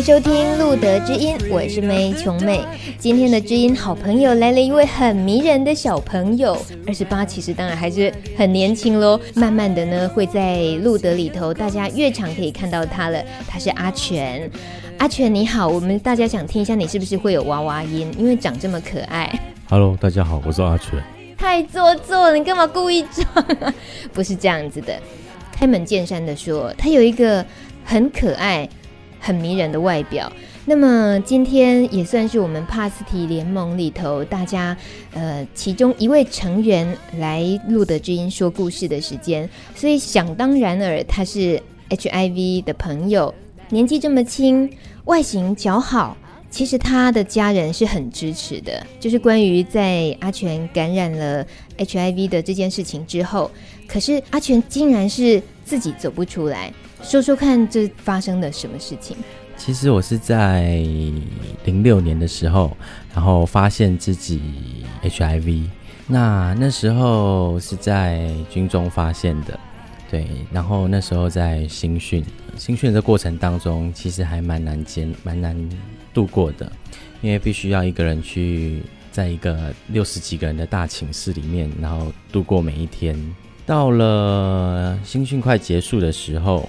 收听路德之音，我是梅琼妹。今天的知音好朋友来了一位很迷人的小朋友，二十八，其实当然还是很年轻喽。慢慢的呢，会在路德里头，大家越常可以看到他了。他是阿全，阿全你好，我们大家想听一下你是不是会有娃娃音，因为长这么可爱。Hello，大家好，我是阿全。太做作了，你干嘛故意装啊？不是这样子的，开门见山的说，他有一个很可爱。很迷人的外表，那么今天也算是我们帕斯提联盟里头大家呃其中一位成员来露德知音说故事的时间，所以想当然尔他是 HIV 的朋友，年纪这么轻，外形姣好，其实他的家人是很支持的，就是关于在阿全感染了 HIV 的这件事情之后，可是阿全竟然是自己走不出来。说说看，这发生了什么事情？其实我是在零六年的时候，然后发现自己 HIV。那那时候是在军中发现的，对。然后那时候在新训，新训的过程当中，其实还蛮难艰、蛮难度过的，因为必须要一个人去在一个六十几个人的大寝室里面，然后度过每一天。到了新训快结束的时候。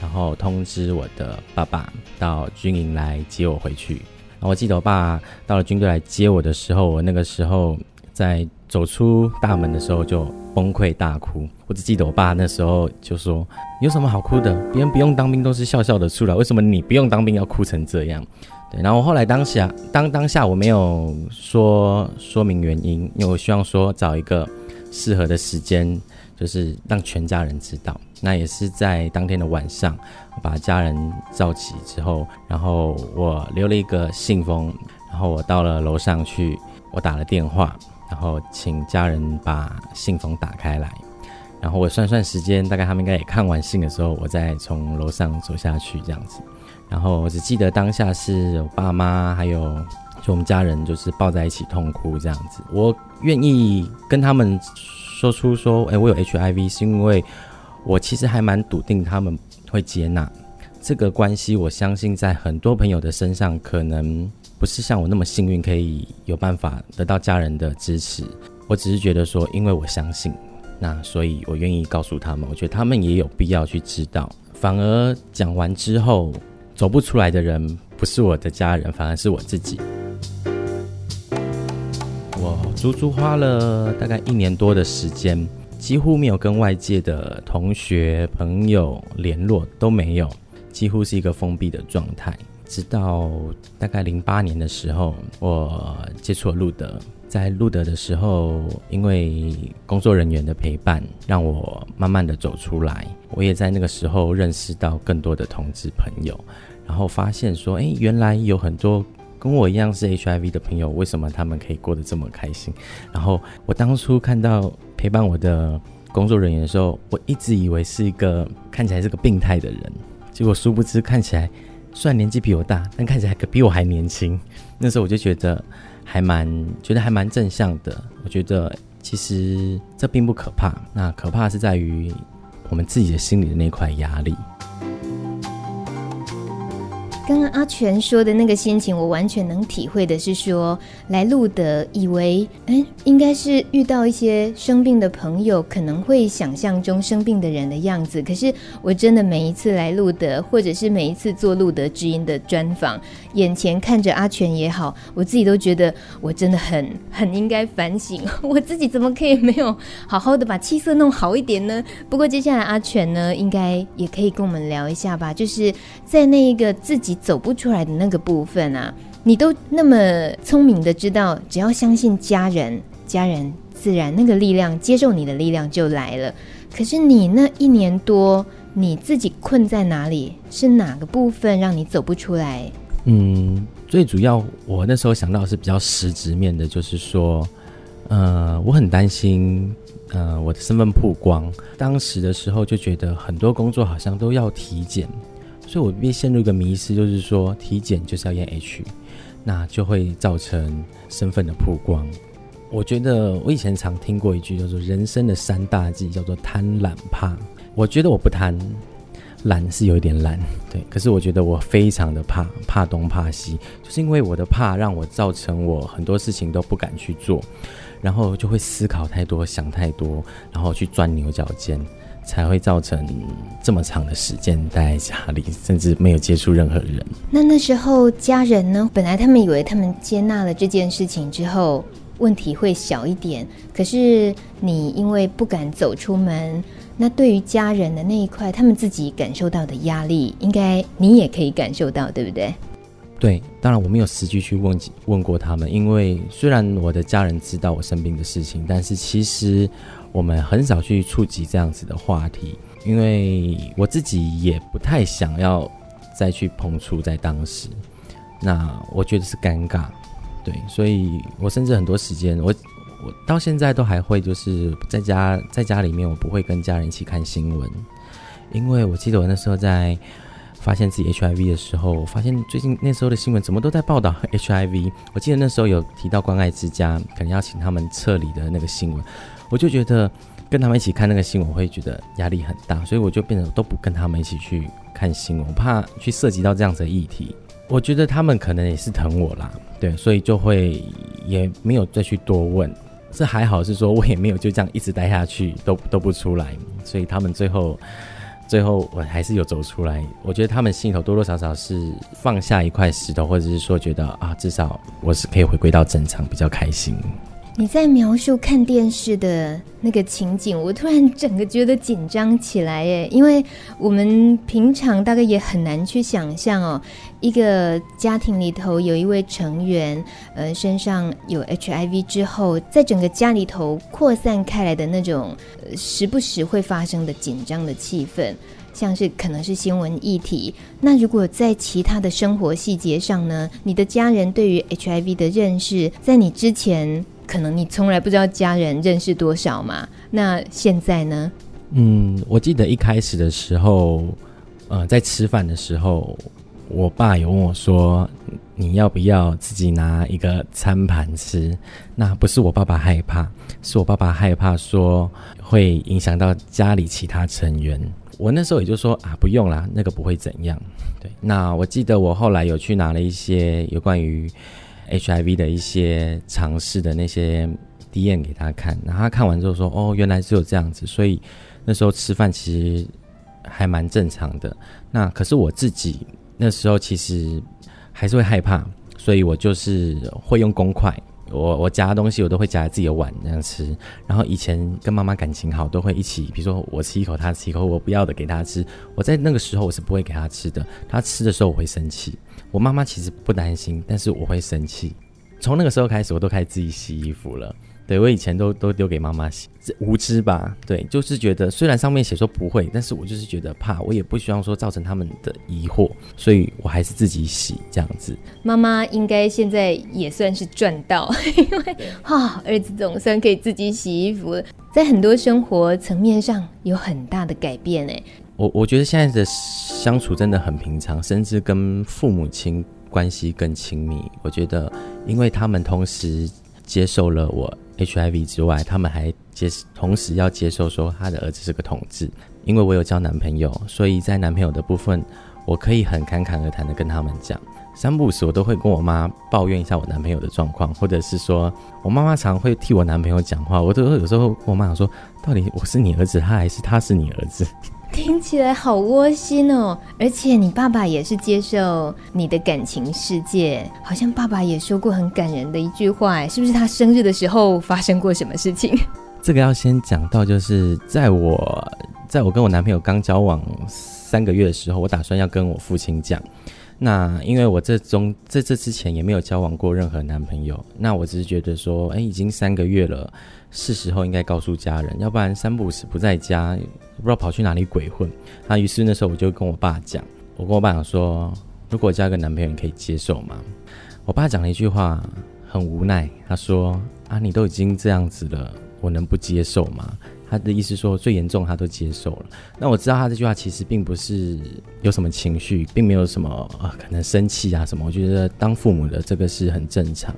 然后通知我的爸爸到军营来接我回去。然后我记得我爸到了军队来接我的时候，我那个时候在走出大门的时候就崩溃大哭。我只记得我爸那时候就说：“有什么好哭的？别人不用当兵都是笑笑的出来，为什么你不用当兵要哭成这样？”对。然后我后来当下当当下我没有说说明原因，因为我希望说找一个适合的时间，就是让全家人知道。那也是在当天的晚上，我把家人召集之后，然后我留了一个信封，然后我到了楼上去，我打了电话，然后请家人把信封打开来，然后我算算时间，大概他们应该也看完信的时候，我再从楼上走下去这样子。然后我只记得当下是我爸妈还有就我们家人就是抱在一起痛哭这样子。我愿意跟他们说出说，哎，我有 HIV 是因为。我其实还蛮笃定他们会接纳这个关系。我相信在很多朋友的身上，可能不是像我那么幸运，可以有办法得到家人的支持。我只是觉得说，因为我相信，那所以我愿意告诉他们。我觉得他们也有必要去知道。反而讲完之后，走不出来的人不是我的家人，反而是我自己。我足足花了大概一年多的时间。几乎没有跟外界的同学朋友联络，都没有，几乎是一个封闭的状态。直到大概零八年的时候，我接触了路德。在路德的时候，因为工作人员的陪伴，让我慢慢的走出来。我也在那个时候认识到更多的同志朋友，然后发现说，诶，原来有很多跟我一样是 HIV 的朋友，为什么他们可以过得这么开心？然后我当初看到。陪伴我的工作人员的时候，我一直以为是一个看起来是个病态的人，结果殊不知看起来虽然年纪比我大，但看起来可比我还年轻。那时候我就觉得还蛮觉得还蛮正向的。我觉得其实这并不可怕，那可怕是在于我们自己的心里的那块压力。刚刚阿全说的那个心情，我完全能体会的是说，来路德以为，哎，应该是遇到一些生病的朋友，可能会想象中生病的人的样子。可是我真的每一次来路德，或者是每一次做路德知音的专访，眼前看着阿全也好，我自己都觉得我真的很很应该反省，我自己怎么可以没有好好的把气色弄好一点呢？不过接下来阿全呢，应该也可以跟我们聊一下吧，就是在那一个自己。走不出来的那个部分啊，你都那么聪明的知道，只要相信家人，家人自然那个力量接受你的力量就来了。可是你那一年多，你自己困在哪里？是哪个部分让你走不出来？嗯，最主要我那时候想到是比较实质面的，就是说，呃，我很担心，呃，我的身份曝光。当时的时候就觉得很多工作好像都要体检，所以我便陷入一个迷思，就是说体检就是要验 H，那就会造成身份的曝光。我觉得我以前常听过一句叫做“人生的三大忌”，叫做贪、懒、怕。我觉得我不贪。懒是有一点懒，对，可是我觉得我非常的怕，怕东怕西，就是因为我的怕，让我造成我很多事情都不敢去做，然后就会思考太多，想太多，然后去钻牛角尖，才会造成这么长的时间待在家里，甚至没有接触任何人。那那时候家人呢？本来他们以为他们接纳了这件事情之后，问题会小一点，可是你因为不敢走出门。那对于家人的那一块，他们自己感受到的压力，应该你也可以感受到，对不对？对，当然我没有实际去问问过他们，因为虽然我的家人知道我生病的事情，但是其实我们很少去触及这样子的话题，因为我自己也不太想要再去碰触在当时，那我觉得是尴尬，对，所以我甚至很多时间我。我到现在都还会，就是在家在家里面，我不会跟家人一起看新闻，因为我记得我那时候在发现自己 HIV 的时候，我发现最近那时候的新闻怎么都在报道 HIV。我记得那时候有提到关爱之家，可能要请他们撤离的那个新闻，我就觉得跟他们一起看那个新闻，会觉得压力很大，所以我就变成都不跟他们一起去看新闻，我怕去涉及到这样子的议题。我觉得他们可能也是疼我啦，对，所以就会也没有再去多问。这还好，是说我也没有就这样一直待下去，都都不出来，所以他们最后，最后我还是有走出来。我觉得他们心里头多多少少是放下一块石头，或者是说觉得啊，至少我是可以回归到正常，比较开心。你在描述看电视的那个情景，我突然整个觉得紧张起来耶，因为我们平常大概也很难去想象哦，一个家庭里头有一位成员，呃，身上有 HIV 之后，在整个家里头扩散开来的那种，呃，时不时会发生的紧张的气氛，像是可能是新闻议题。那如果在其他的生活细节上呢，你的家人对于 HIV 的认识，在你之前。可能你从来不知道家人认识多少嘛？那现在呢？嗯，我记得一开始的时候，呃，在吃饭的时候，我爸有问我说：“你要不要自己拿一个餐盘吃？”那不是我爸爸害怕，是我爸爸害怕说会影响到家里其他成员。我那时候也就说：“啊，不用啦，那个不会怎样。”对，那我记得我后来有去拿了一些有关于。HIV 的一些尝试的那些 DM 给他看，然后他看完之后说：“哦，原来只有这样子。”所以那时候吃饭其实还蛮正常的。那可是我自己那时候其实还是会害怕，所以我就是会用公筷，我我夹东西我都会夹在自己的碗那样吃。然后以前跟妈妈感情好，都会一起，比如说我吃一口，他吃一口，我不要的给他吃。我在那个时候我是不会给他吃的，他吃的时候我会生气。我妈妈其实不担心，但是我会生气。从那个时候开始，我都开始自己洗衣服了。对，我以前都都丢给妈妈洗，无知吧？对，就是觉得虽然上面写说不会，但是我就是觉得怕，我也不希望说造成他们的疑惑，所以我还是自己洗这样子。妈妈应该现在也算是赚到，因为哈、哦，儿子总算可以自己洗衣服了，在很多生活层面上有很大的改变哎。我我觉得现在的相处真的很平常，甚至跟父母亲关系更亲密。我觉得，因为他们同时接受了我 HIV 之外，他们还接同时要接受说他的儿子是个同志。因为我有交男朋友，所以在男朋友的部分，我可以很侃侃而谈的跟他们讲。三不五时，我都会跟我妈抱怨一下我男朋友的状况，或者是说我妈妈常会替我男朋友讲话。我都有时候跟我妈讲说，到底我是你儿子，他还是他是你儿子？听起来好窝心哦，而且你爸爸也是接受你的感情世界，好像爸爸也说过很感人的一句话，是不是他生日的时候发生过什么事情？这个要先讲到，就是在我在我跟我男朋友刚交往三个月的时候，我打算要跟我父亲讲，那因为我这中在这之前也没有交往过任何男朋友，那我只是觉得说，哎，已经三个月了，是时候应该告诉家人，要不然三不五时不在家，不知道跑去哪里鬼混。那于是那时候我就跟我爸讲，我跟我爸讲说，如果我交个男朋友，你可以接受吗？我爸讲了一句话，很无奈，他说，啊，你都已经这样子了，我能不接受吗？他的意思说，最严重他都接受了。那我知道他这句话其实并不是有什么情绪，并没有什么呃，可能生气啊什么。我觉得当父母的这个是很正常。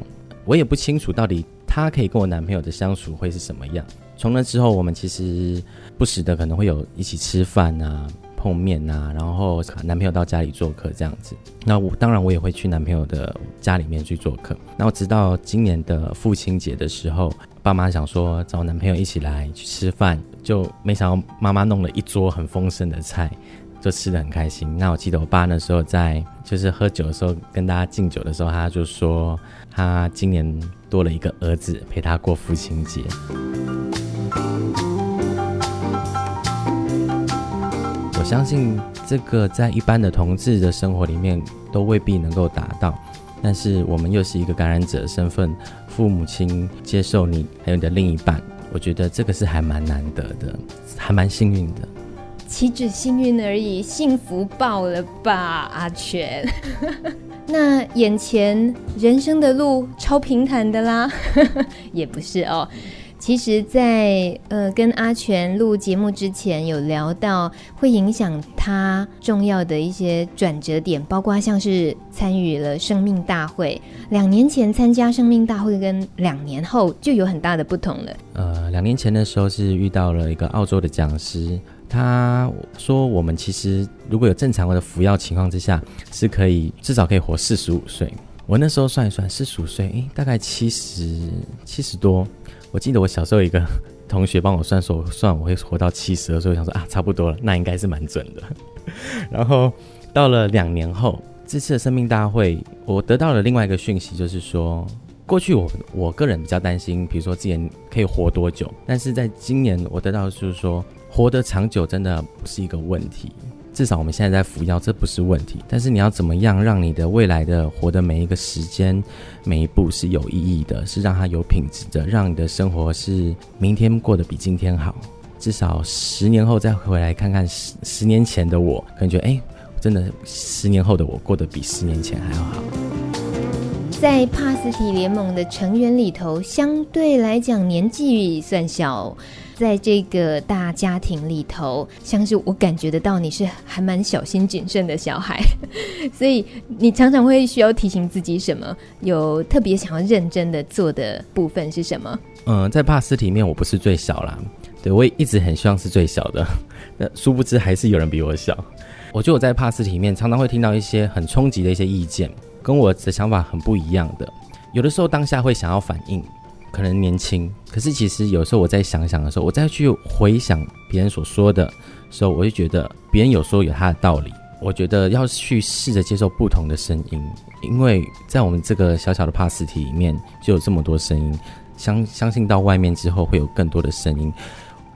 我也不清楚到底他可以跟我男朋友的相处会是什么样。从那之后，我们其实不时的可能会有一起吃饭啊。碰面啊，然后男朋友到家里做客这样子，那我当然我也会去男朋友的家里面去做客。那我直到今年的父亲节的时候，爸妈想说找男朋友一起来去吃饭，就没想到妈妈弄了一桌很丰盛的菜，就吃得很开心。那我记得我爸那时候在就是喝酒的时候跟大家敬酒的时候，他就说他今年多了一个儿子陪他过父亲节。相信这个在一般的同志的生活里面都未必能够达到，但是我们又是一个感染者的身份，父母亲接受你，还有你的另一半，我觉得这个是还蛮难得的，还蛮幸运的。岂止幸运而已，幸福爆了吧，阿全。那眼前人生的路超平坦的啦，也不是哦。其实在，呃跟阿全录节目之前，有聊到会影响他重要的一些转折点，包括像是参与了生命大会。两年前参加生命大会，跟两年后就有很大的不同了。呃，两年前的时候是遇到了一个澳洲的讲师，他说我们其实如果有正常的服药情况之下，是可以至少可以活四十五岁。我那时候算一算，四十五岁，诶，大概七十七十多。我记得我小时候一个同学帮我算说，算我会活到七十的时候，我想说啊，差不多了，那应该是蛮准的。然后到了两年后，这次的生命大会，我得到了另外一个讯息，就是说，过去我我个人比较担心，比如说之前可以活多久，但是在今年我得到的就是说，活得长久真的不是一个问题。至少我们现在在服药，这不是问题。但是你要怎么样让你的未来的活的每一个时间、每一步是有意义的，是让它有品质的，让你的生活是明天过得比今天好。至少十年后再回来看看十十年前的我，感觉哎，真的十年后的我过得比十年前还要好。在帕斯提联盟的成员里头，相对来讲年纪算小。在这个大家庭里头，像是我感觉得到你是还蛮小心谨慎的小孩，所以你常常会需要提醒自己什么？有特别想要认真的做的部分是什么？嗯，在帕斯里面，我不是最小啦，对，我也一直很希望是最小的，那殊不知还是有人比我小。我觉得我在帕斯里面常常会听到一些很冲击的一些意见，跟我的想法很不一样的，有的时候当下会想要反应。可能年轻，可是其实有时候我在想想的时候，我再去回想别人所说的时候，我就觉得别人有说有他的道理。我觉得要去试着接受不同的声音，因为在我们这个小小的帕斯提里面就有这么多声音，相相信到外面之后会有更多的声音，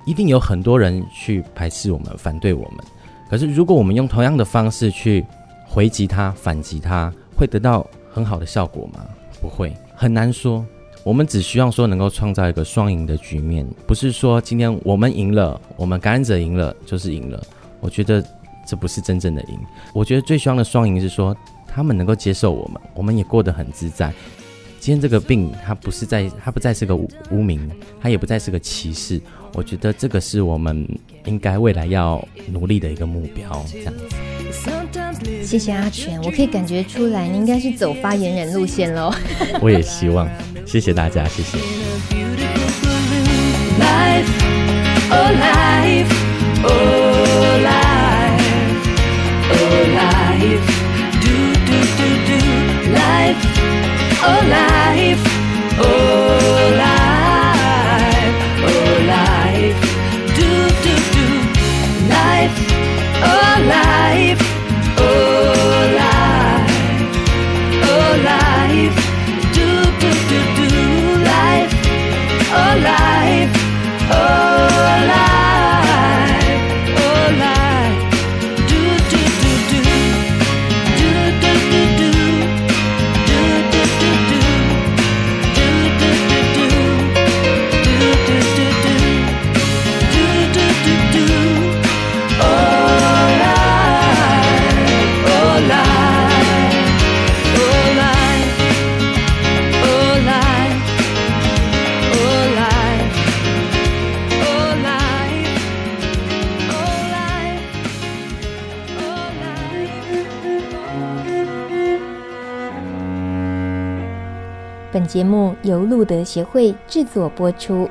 一定有很多人去排斥我们、反对我们。可是如果我们用同样的方式去回击他、反击他，会得到很好的效果吗？不会，很难说。我们只希望说能够创造一个双赢的局面，不是说今天我们赢了，我们感染者赢了就是赢了。我觉得这不是真正的赢。我觉得最希望的双赢是说他们能够接受我们，我们也过得很自在。今天这个病它不是在，它不再是个污名，它也不再是个歧视。我觉得这个是我们应该未来要努力的一个目标。这样子。谢谢阿全，我可以感觉出来，你应该是走发言人路线喽。我也希望，谢谢大家，谢谢。节目由路德协会制作播出。